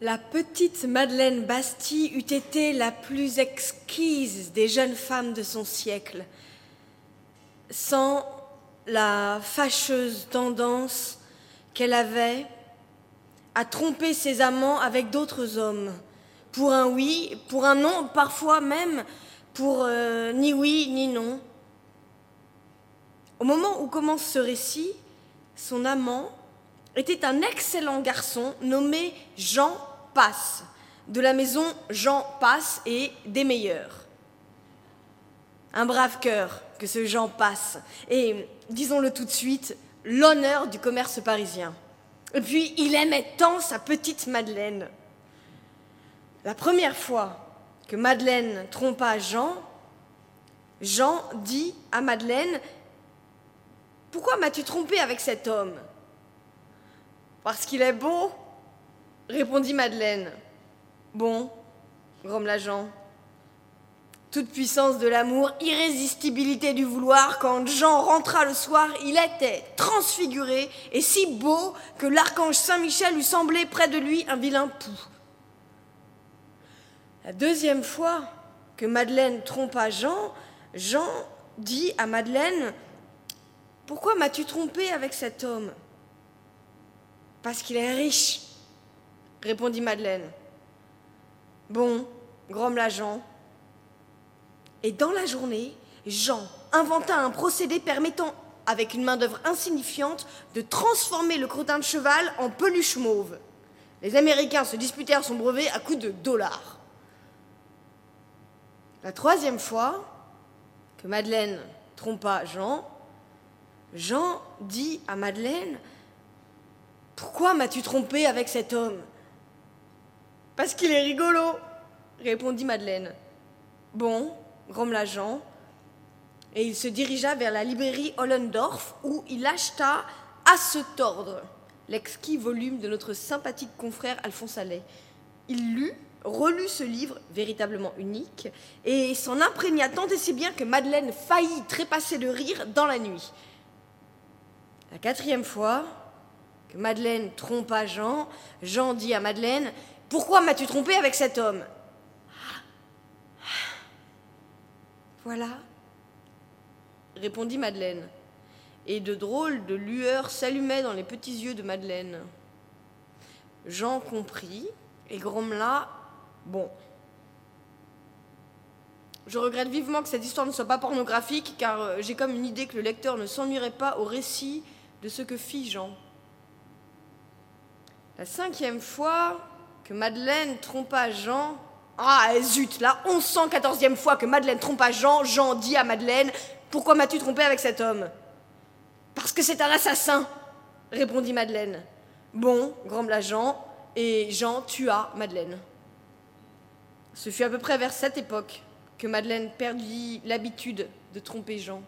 La petite Madeleine Bastille eût été la plus exquise des jeunes femmes de son siècle, sans la fâcheuse tendance qu'elle avait à tromper ses amants avec d'autres hommes, pour un oui, pour un non, parfois même pour euh, ni oui ni non. Au moment où commence ce récit, son amant était un excellent garçon nommé Jean Passe, de la maison Jean Passe et des meilleurs. Un brave cœur que ce Jean Passe, et disons-le tout de suite, l'honneur du commerce parisien. Et puis, il aimait tant sa petite Madeleine. La première fois que Madeleine trompa Jean, Jean dit à Madeleine Pourquoi m'as-tu trompé avec cet homme? Parce qu'il est beau répondit Madeleine. Bon, grommela Jean. Toute puissance de l'amour, irrésistibilité du vouloir, quand Jean rentra le soir, il était transfiguré et si beau que l'archange Saint-Michel lui semblait près de lui un vilain pou. La deuxième fois que Madeleine trompa Jean, Jean dit à Madeleine Pourquoi m'as-tu trompé avec cet homme? Parce qu'il est riche répondit Madeleine. Bon, grommela Jean. Et dans la journée, Jean inventa un procédé permettant, avec une main-d'œuvre insignifiante, de transformer le crottin de cheval en peluche mauve. Les Américains se disputèrent son brevet à coups de dollars. La troisième fois que Madeleine trompa Jean, Jean dit à Madeleine Pourquoi m'as-tu trompé avec cet homme? Parce qu'il est rigolo, répondit Madeleine. Bon, grommela Jean, et il se dirigea vers la librairie Hollendorf où il acheta À se tordre, l'exquis volume de notre sympathique confrère Alphonse Allais. Il lut, relut ce livre, véritablement unique, et s'en imprégna tant et si bien que Madeleine faillit trépasser de rire dans la nuit. La quatrième fois que Madeleine trompa Jean, Jean dit à Madeleine pourquoi m'as-tu trompé avec cet homme? Voilà, répondit Madeleine, et de drôles de lueurs s'allumaient dans les petits yeux de Madeleine. Jean comprit et grommela Bon. Je regrette vivement que cette histoire ne soit pas pornographique, car euh, j'ai comme une idée que le lecteur ne s'ennuierait pas au récit de ce que fit Jean. La cinquième fois, que Madeleine trompa Jean. Ah, zut, la 1114e fois que Madeleine trompa Jean, Jean dit à Madeleine Pourquoi m'as-tu trompé avec cet homme? Parce que c'est un assassin, répondit Madeleine. Bon, grommela Jean, et Jean tua Madeleine. Ce fut à peu près vers cette époque que Madeleine perdit l'habitude de tromper Jean.